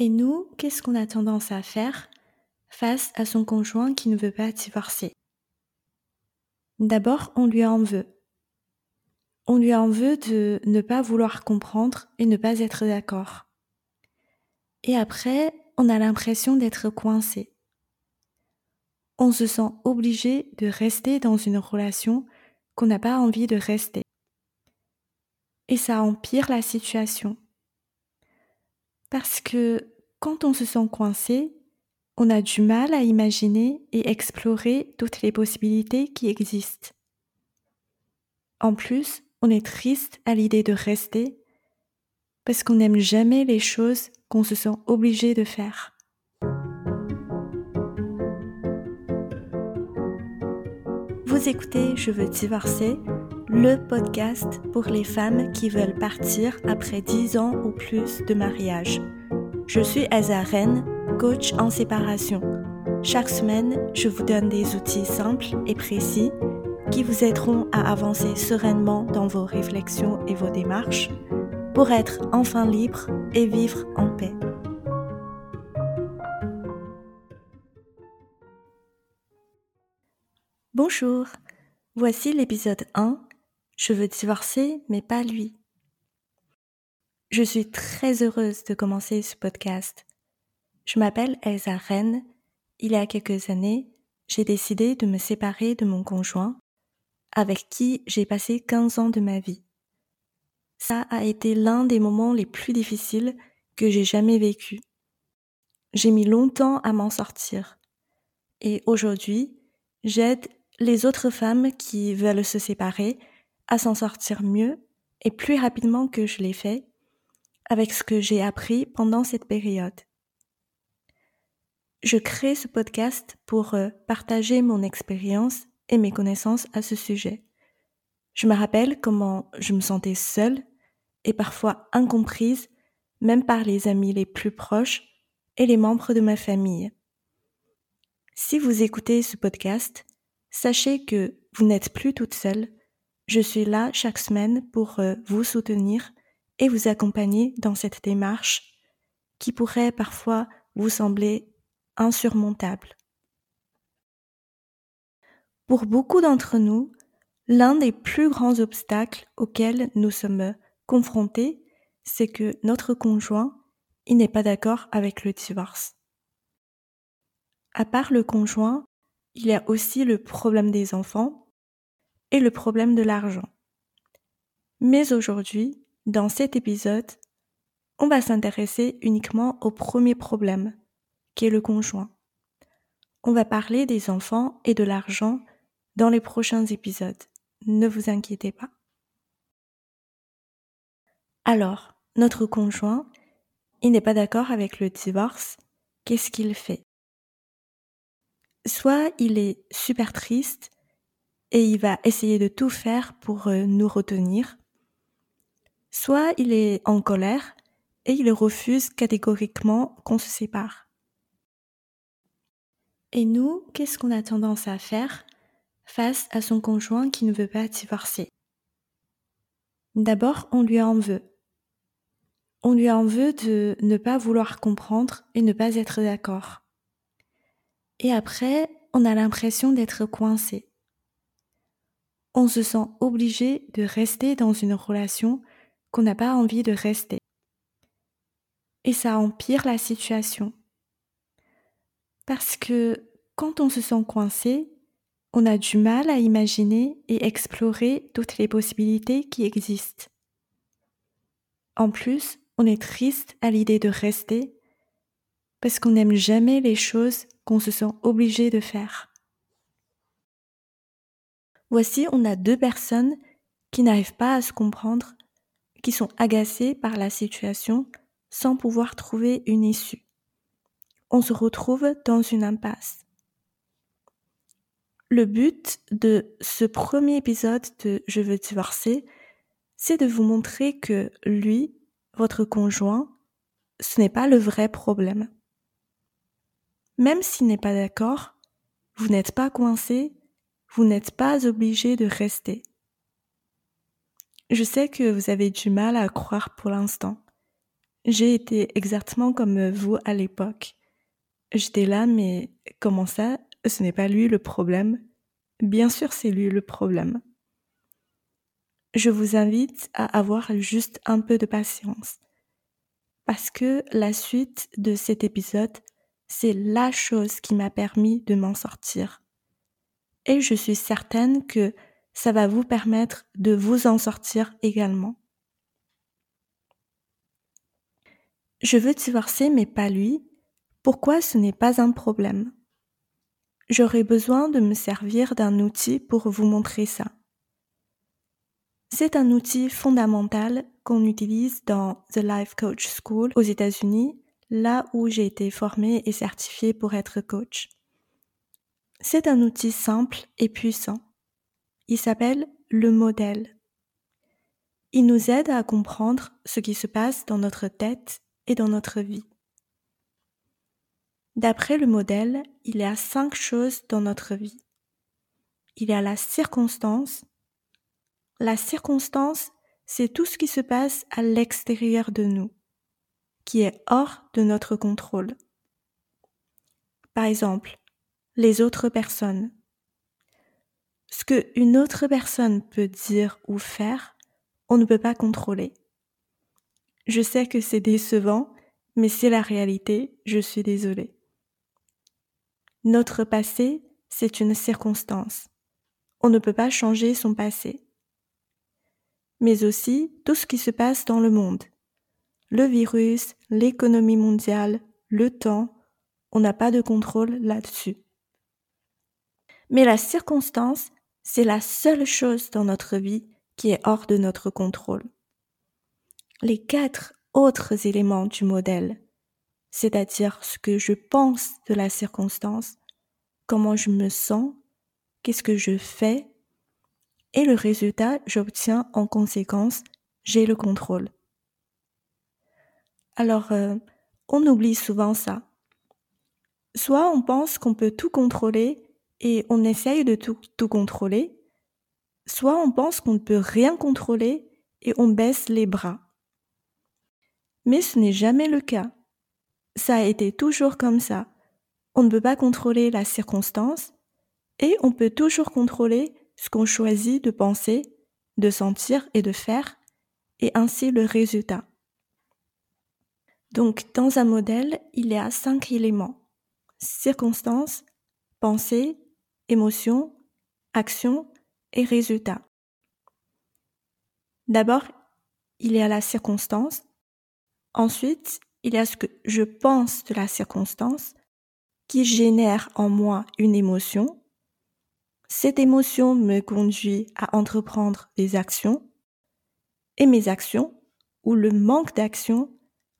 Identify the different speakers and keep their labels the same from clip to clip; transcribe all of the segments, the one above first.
Speaker 1: Et nous, qu'est-ce qu'on a tendance à faire face à son conjoint qui ne veut pas divorcer? D'abord, on lui en veut. On lui en veut de ne pas vouloir comprendre et ne pas être d'accord. Et après, on a l'impression d'être coincé. On se sent obligé de rester dans une relation qu'on n'a pas envie de rester. Et ça empire la situation. Parce que quand on se sent coincé, on a du mal à imaginer et explorer toutes les possibilités qui existent. En plus, on est triste à l'idée de rester parce qu'on n'aime jamais les choses qu'on se sent obligé de faire. Vous écoutez Je veux divorcer, le podcast pour les femmes qui veulent partir après 10 ans ou plus de mariage. Je suis Asa coach en séparation. Chaque semaine, je vous donne des outils simples et précis qui vous aideront à avancer sereinement dans vos réflexions et vos démarches pour être enfin libre et vivre en paix. Bonjour, voici l'épisode 1. Je veux divorcer, mais pas lui. Je suis très heureuse de commencer ce podcast. Je m'appelle Elsa Rennes. Il y a quelques années, j'ai décidé de me séparer de mon conjoint, avec qui j'ai passé 15 ans de ma vie. Ça a été l'un des moments les plus difficiles que j'ai jamais vécu. J'ai mis longtemps à m'en sortir. Et aujourd'hui, j'aide les autres femmes qui veulent se séparer à s'en sortir mieux et plus rapidement que je l'ai fait avec ce que j'ai appris pendant cette période. Je crée ce podcast pour euh, partager mon expérience et mes connaissances à ce sujet. Je me rappelle comment je me sentais seule et parfois incomprise, même par les amis les plus proches et les membres de ma famille. Si vous écoutez ce podcast, sachez que vous n'êtes plus toute seule. Je suis là chaque semaine pour euh, vous soutenir et vous accompagner dans cette démarche qui pourrait parfois vous sembler insurmontable. Pour beaucoup d'entre nous, l'un des plus grands obstacles auxquels nous sommes confrontés, c'est que notre conjoint, n'est pas d'accord avec le divorce. À part le conjoint, il y a aussi le problème des enfants et le problème de l'argent. Mais aujourd'hui, dans cet épisode, on va s'intéresser uniquement au premier problème, qui est le conjoint. On va parler des enfants et de l'argent dans les prochains épisodes. Ne vous inquiétez pas. Alors, notre conjoint, il n'est pas d'accord avec le divorce. Qu'est-ce qu'il fait? Soit il est super triste et il va essayer de tout faire pour euh, nous retenir, Soit il est en colère et il refuse catégoriquement qu'on se sépare. Et nous, qu'est-ce qu'on a tendance à faire face à son conjoint qui ne veut pas divorcer? D'abord, on lui en veut. On lui en veut de ne pas vouloir comprendre et ne pas être d'accord. Et après, on a l'impression d'être coincé. On se sent obligé de rester dans une relation qu'on n'a pas envie de rester. Et ça empire la situation. Parce que quand on se sent coincé, on a du mal à imaginer et explorer toutes les possibilités qui existent. En plus, on est triste à l'idée de rester parce qu'on n'aime jamais les choses qu'on se sent obligé de faire. Voici, on a deux personnes qui n'arrivent pas à se comprendre qui sont agacés par la situation sans pouvoir trouver une issue. On se retrouve dans une impasse. Le but de ce premier épisode de Je veux divorcer, c'est de vous montrer que lui, votre conjoint, ce n'est pas le vrai problème. Même s'il n'est pas d'accord, vous n'êtes pas coincé, vous n'êtes pas obligé de rester. Je sais que vous avez du mal à croire pour l'instant. J'ai été exactement comme vous à l'époque. J'étais là, mais comment ça Ce n'est pas lui le problème? Bien sûr, c'est lui le problème. Je vous invite à avoir juste un peu de patience. Parce que la suite de cet épisode, c'est la chose qui m'a permis de m'en sortir. Et je suis certaine que ça va vous permettre de vous en sortir également. Je veux divorcer mais pas lui. Pourquoi ce n'est pas un problème? J'aurais besoin de me servir d'un outil pour vous montrer ça. C'est un outil fondamental qu'on utilise dans The Life Coach School aux États-Unis, là où j'ai été formée et certifiée pour être coach. C'est un outil simple et puissant. Il s'appelle le modèle. Il nous aide à comprendre ce qui se passe dans notre tête et dans notre vie. D'après le modèle, il y a cinq choses dans notre vie. Il y a la circonstance. La circonstance, c'est tout ce qui se passe à l'extérieur de nous, qui est hors de notre contrôle. Par exemple, les autres personnes. Ce que une autre personne peut dire ou faire, on ne peut pas contrôler. Je sais que c'est décevant, mais c'est la réalité, je suis désolée. Notre passé, c'est une circonstance. On ne peut pas changer son passé. Mais aussi tout ce qui se passe dans le monde. Le virus, l'économie mondiale, le temps, on n'a pas de contrôle là-dessus. Mais la circonstance, c'est la seule chose dans notre vie qui est hors de notre contrôle les quatre autres éléments du modèle, c'est-à-dire ce que je pense de la circonstance, comment je me sens, qu'est-ce que je fais, et le résultat, j'obtiens en conséquence, j'ai le contrôle. Alors, euh, on oublie souvent ça. Soit on pense qu'on peut tout contrôler et on essaye de tout, contrôler, soit on pense qu'on ne peut rien contrôler et on baisse les bras. Mais ce n'est jamais le cas. Ça a été toujours comme ça. On ne peut pas contrôler la circonstance et on peut toujours contrôler ce qu'on choisit de penser, de sentir et de faire, et ainsi le résultat. Donc, dans un modèle, il y a cinq éléments. Circonstance, pensée, émotion, action et résultat. D'abord, il y a la circonstance, Ensuite, il y a ce que je pense de la circonstance qui génère en moi une émotion. Cette émotion me conduit à entreprendre des actions et mes actions ou le manque d'action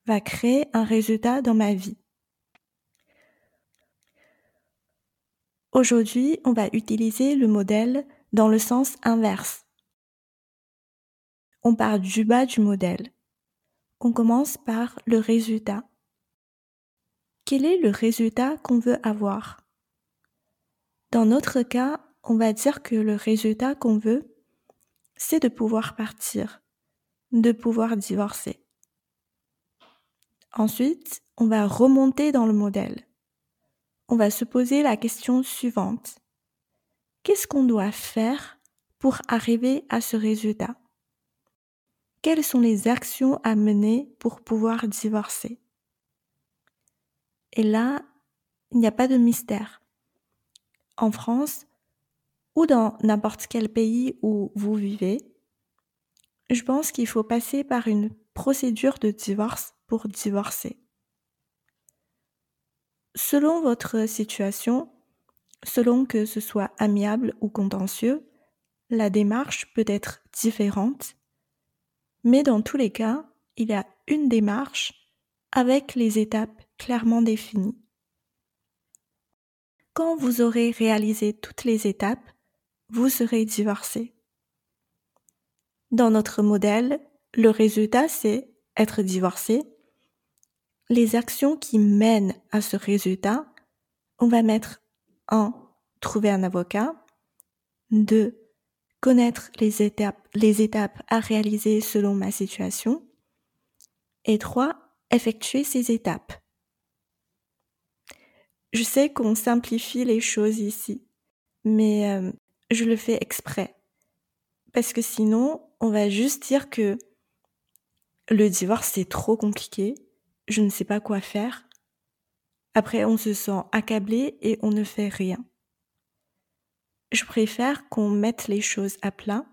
Speaker 1: va créer un résultat dans ma vie. Aujourd'hui, on va utiliser le modèle dans le sens inverse. On part du bas du modèle on commence par le résultat. Quel est le résultat qu'on veut avoir? Dans notre cas, on va dire que le résultat qu'on veut, c'est de pouvoir partir, de pouvoir divorcer. Ensuite, on va remonter dans le modèle. On va se poser la question suivante. Qu'est-ce qu'on doit faire pour arriver à ce résultat? Quelles sont les actions à mener pour pouvoir divorcer? Et là, il n'y a pas de mystère. En France, ou dans n'importe quel pays où vous vivez, je pense qu'il faut passer par une procédure de divorce pour divorcer. Selon votre situation, selon que ce soit amiable ou contentieux, la démarche peut être différente mais dans tous les cas, il y a une démarche avec les étapes clairement définies. Quand vous aurez réalisé toutes les étapes, vous serez divorcé. Dans notre modèle, le résultat, c'est être divorcé. Les actions qui mènent à ce résultat, on va mettre 1. Trouver un avocat. 2 connaître les étapes, les étapes à réaliser selon ma situation. Et trois, effectuer ces étapes. Je sais qu'on simplifie les choses ici, mais euh, je le fais exprès. Parce que sinon, on va juste dire que le divorce c'est trop compliqué, je ne sais pas quoi faire. Après, on se sent accablé et on ne fait rien. Je préfère qu'on mette les choses à plat.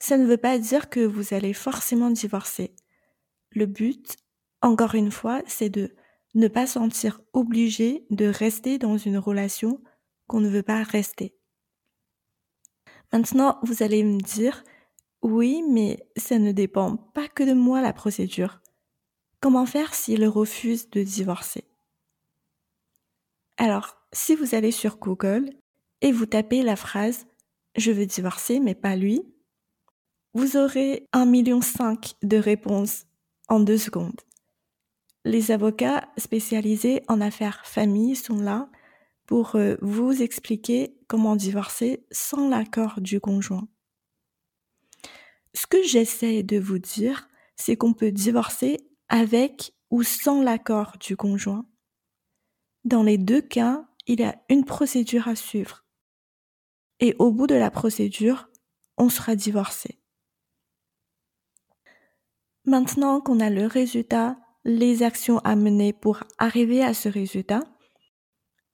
Speaker 1: Ça ne veut pas dire que vous allez forcément divorcer. Le but, encore une fois, c'est de ne pas sentir obligé de rester dans une relation qu'on ne veut pas rester. Maintenant, vous allez me dire, oui, mais ça ne dépend pas que de moi la procédure. Comment faire s'il refuse de divorcer? Alors, si vous allez sur Google et vous tapez la phrase Je veux divorcer mais pas lui, vous aurez un million cinq de réponses en deux secondes. Les avocats spécialisés en affaires famille sont là pour euh, vous expliquer comment divorcer sans l'accord du conjoint. Ce que j'essaie de vous dire, c'est qu'on peut divorcer avec ou sans l'accord du conjoint. Dans les deux cas, il y a une procédure à suivre. Et au bout de la procédure, on sera divorcé. Maintenant qu'on a le résultat, les actions à mener pour arriver à ce résultat,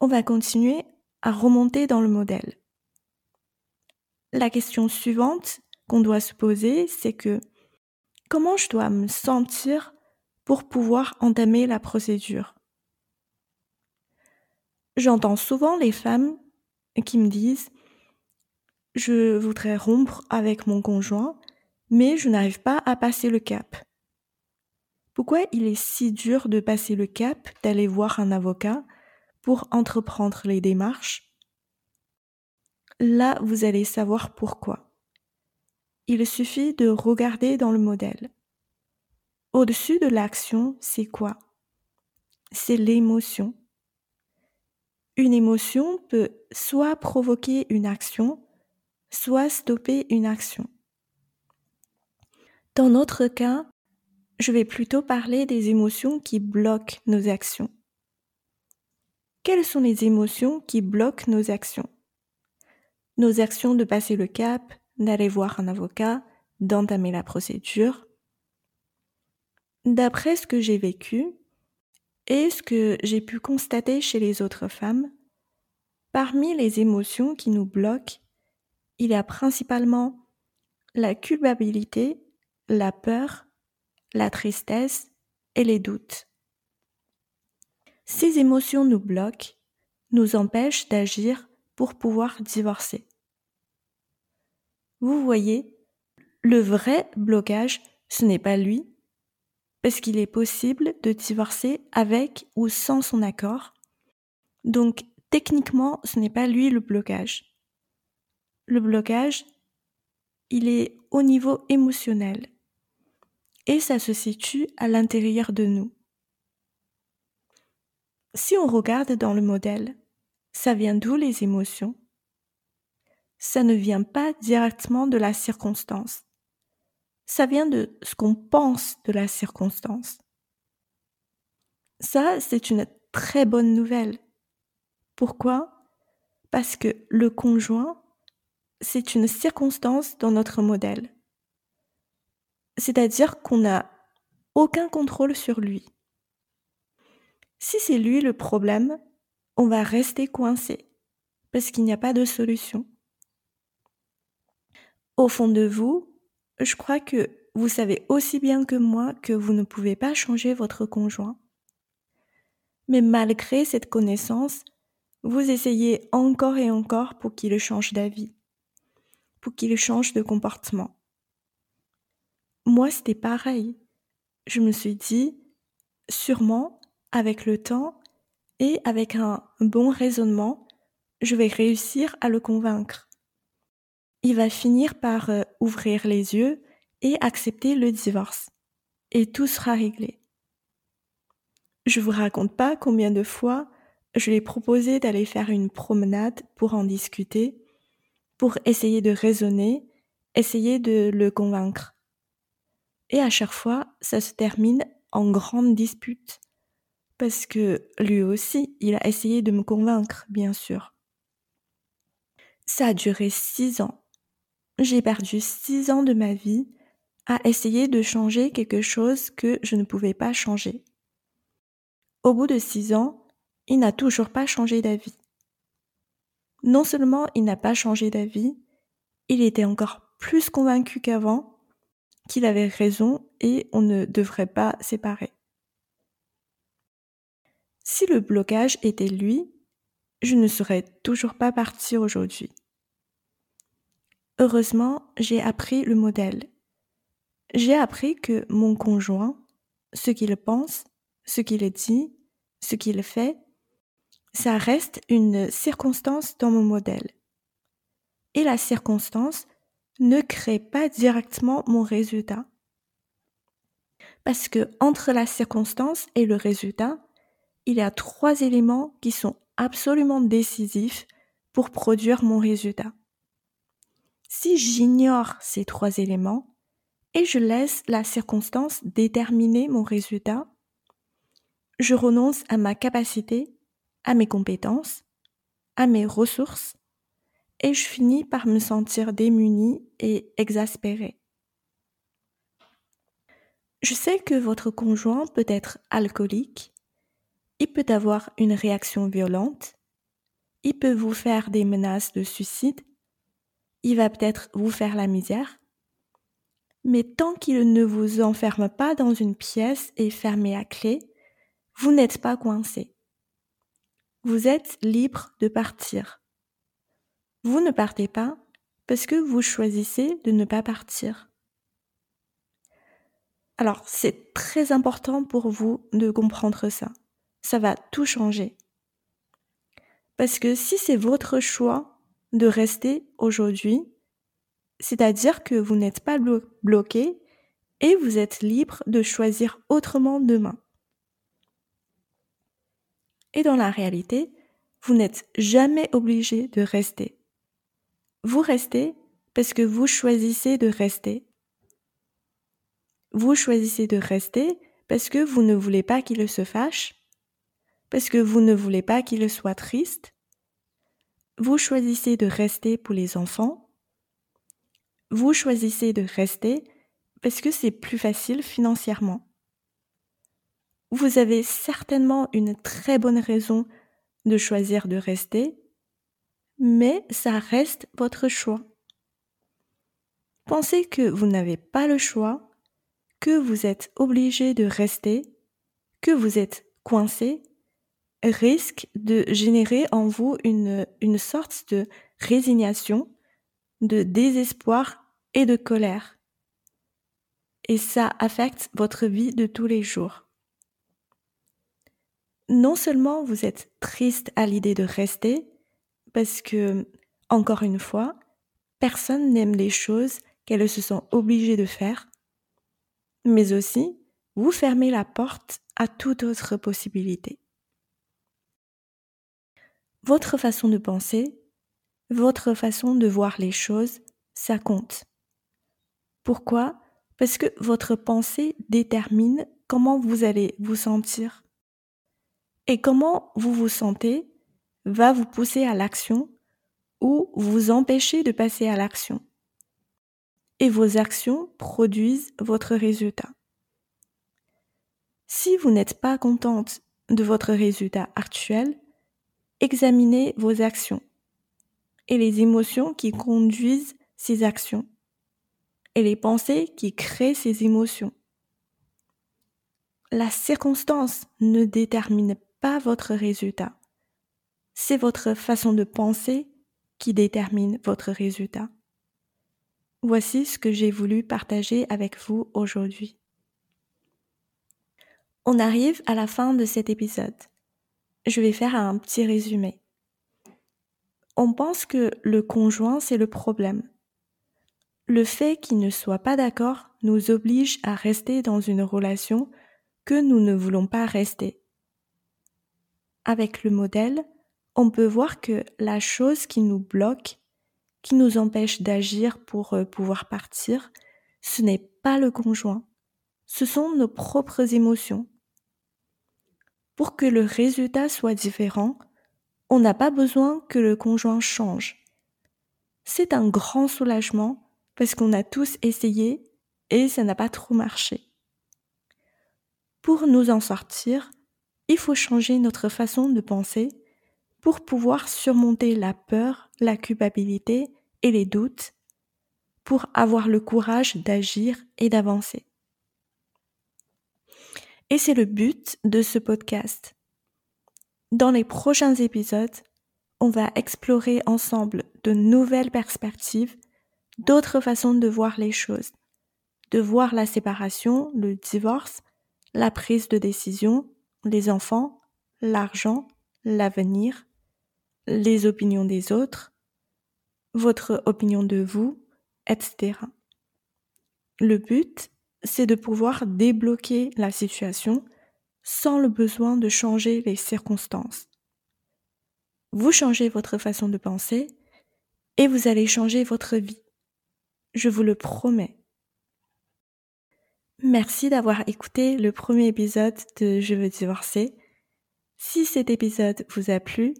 Speaker 1: on va continuer à remonter dans le modèle. La question suivante qu'on doit se poser, c'est que comment je dois me sentir pour pouvoir entamer la procédure J'entends souvent les femmes qui me disent je voudrais rompre avec mon conjoint, mais je n'arrive pas à passer le cap. Pourquoi il est si dur de passer le cap, d'aller voir un avocat pour entreprendre les démarches? Là, vous allez savoir pourquoi. Il suffit de regarder dans le modèle. Au-dessus de l'action, c'est quoi? C'est l'émotion. Une émotion peut soit provoquer une action, soit stopper une action. Dans notre cas, je vais plutôt parler des émotions qui bloquent nos actions. Quelles sont les émotions qui bloquent nos actions? Nos actions de passer le cap, d'aller voir un avocat, d'entamer la procédure. D'après ce que j'ai vécu et ce que j'ai pu constater chez les autres femmes, parmi les émotions qui nous bloquent, il y a principalement la culpabilité, la peur, la tristesse et les doutes. Ces émotions nous bloquent, nous empêchent d'agir pour pouvoir divorcer. Vous voyez, le vrai blocage, ce n'est pas lui, parce qu'il est possible de divorcer avec ou sans son accord. Donc, techniquement, ce n'est pas lui le blocage. Le blocage, il est au niveau émotionnel et ça se situe à l'intérieur de nous. Si on regarde dans le modèle, ça vient d'où les émotions? Ça ne vient pas directement de la circonstance. Ça vient de ce qu'on pense de la circonstance. Ça, c'est une très bonne nouvelle. Pourquoi? Parce que le conjoint, c'est une circonstance dans notre modèle. C'est-à-dire qu'on n'a aucun contrôle sur lui. Si c'est lui le problème, on va rester coincé parce qu'il n'y a pas de solution. Au fond de vous, je crois que vous savez aussi bien que moi que vous ne pouvez pas changer votre conjoint. Mais malgré cette connaissance, vous essayez encore et encore pour qu'il change d'avis, pour qu'il change de comportement moi, c'était pareil. Je me suis dit, sûrement, avec le temps et avec un bon raisonnement, je vais réussir à le convaincre. Il va finir par euh, ouvrir les yeux et accepter le divorce. Et tout sera réglé. Je vous raconte pas combien de fois je lui ai proposé d'aller faire une promenade pour en discuter, pour essayer de raisonner, essayer de le convaincre. Et à chaque fois, ça se termine en grande dispute. Parce que lui aussi, il a essayé de me convaincre, bien sûr. Ça a duré six ans. J'ai perdu six ans de ma vie à essayer de changer quelque chose que je ne pouvais pas changer. Au bout de six ans, il n'a toujours pas changé d'avis. Non seulement il n'a pas changé d'avis, il était encore plus convaincu qu'avant qu'il avait raison et on ne devrait pas séparer. Si le blocage était lui, je ne serais toujours pas partie aujourd'hui. Heureusement, j'ai appris le modèle. J'ai appris que mon conjoint, ce qu'il pense, ce qu'il dit, ce qu'il fait, ça reste une circonstance dans mon modèle. Et la circonstance ne crée pas directement mon résultat. Parce que entre la circonstance et le résultat, il y a trois éléments qui sont absolument décisifs pour produire mon résultat. Si j'ignore ces trois éléments et je laisse la circonstance déterminer mon résultat, je renonce à ma capacité, à mes compétences, à mes ressources et je finis par me sentir démunie et exaspérée. Je sais que votre conjoint peut être alcoolique, il peut avoir une réaction violente, il peut vous faire des menaces de suicide, il va peut-être vous faire la misère, mais tant qu'il ne vous enferme pas dans une pièce et fermé à clé, vous n'êtes pas coincé. Vous êtes libre de partir. Vous ne partez pas parce que vous choisissez de ne pas partir. Alors, c'est très important pour vous de comprendre ça. Ça va tout changer. Parce que si c'est votre choix de rester aujourd'hui, c'est-à-dire que vous n'êtes pas bloqué et vous êtes libre de choisir autrement demain. Et dans la réalité, vous n'êtes jamais obligé de rester. Vous restez parce que vous choisissez de rester. Vous choisissez de rester parce que vous ne voulez pas qu'il se fâche, parce que vous ne voulez pas qu'il soit triste. Vous choisissez de rester pour les enfants. Vous choisissez de rester parce que c'est plus facile financièrement. Vous avez certainement une très bonne raison de choisir de rester mais ça reste votre choix. Pensez que vous n'avez pas le choix, que vous êtes obligé de rester, que vous êtes coincé, risque de générer en vous une, sorte de résignation, de désespoir et de colère. Et ça affecte votre vie de tous les jours. Non seulement vous êtes triste à l'idée de rester, parce que, encore une fois, personne n'aime les choses qu'elles se sont obligées de faire, mais aussi vous fermez la porte à toute autre possibilité. Votre façon de penser, votre façon de voir les choses, ça compte. Pourquoi? Parce que votre pensée détermine comment vous allez vous sentir. Et comment vous vous sentez va vous pousser à l'action ou vous empêcher de passer à l'action. Et vos actions produisent votre résultat. Si vous n'êtes pas contente de votre résultat actuel, examinez vos actions et les émotions qui conduisent ces actions et les pensées qui créent ces émotions. La circonstance ne détermine pas votre résultat c'est votre façon de penser qui détermine votre résultat. Voici ce que j'ai voulu partager avec vous aujourd'hui. On arrive à la fin de cet épisode. Je vais faire un petit résumé. On pense que le conjoint, c'est le problème. Le fait qu'il ne soit pas d'accord nous oblige à rester dans une relation que nous ne voulons pas rester. Avec le modèle, on peut voir que la chose qui nous bloque, qui nous empêche d'agir pour euh, pouvoir partir, ce n'est pas le conjoint, ce sont nos propres émotions. Pour que le résultat soit différent, on n'a pas besoin que le conjoint change. C'est un grand soulagement parce qu'on a tous essayé et ça n'a pas trop marché. Pour nous en sortir, il faut changer notre façon de penser pour pouvoir surmonter la peur, la culpabilité et les doutes, pour avoir le courage d'agir et d'avancer. Et c'est le but de ce podcast. Dans les prochains épisodes, on va explorer ensemble de nouvelles perspectives, d'autres façons de voir les choses, de voir la séparation, le divorce, la prise de décision, les enfants, l'argent, l'avenir, les opinions des autres, votre opinion de vous, etc. Le but, c'est de pouvoir débloquer la situation sans le besoin de changer les circonstances. Vous changez votre façon de penser et vous allez changer votre vie. Je vous le promets. Merci d'avoir écouté le premier épisode de Je veux divorcer. Si cet épisode vous a plu,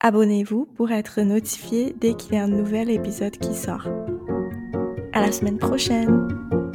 Speaker 1: abonnez-vous pour être notifié dès qu'il y a un nouvel épisode qui sort. À la semaine prochaine!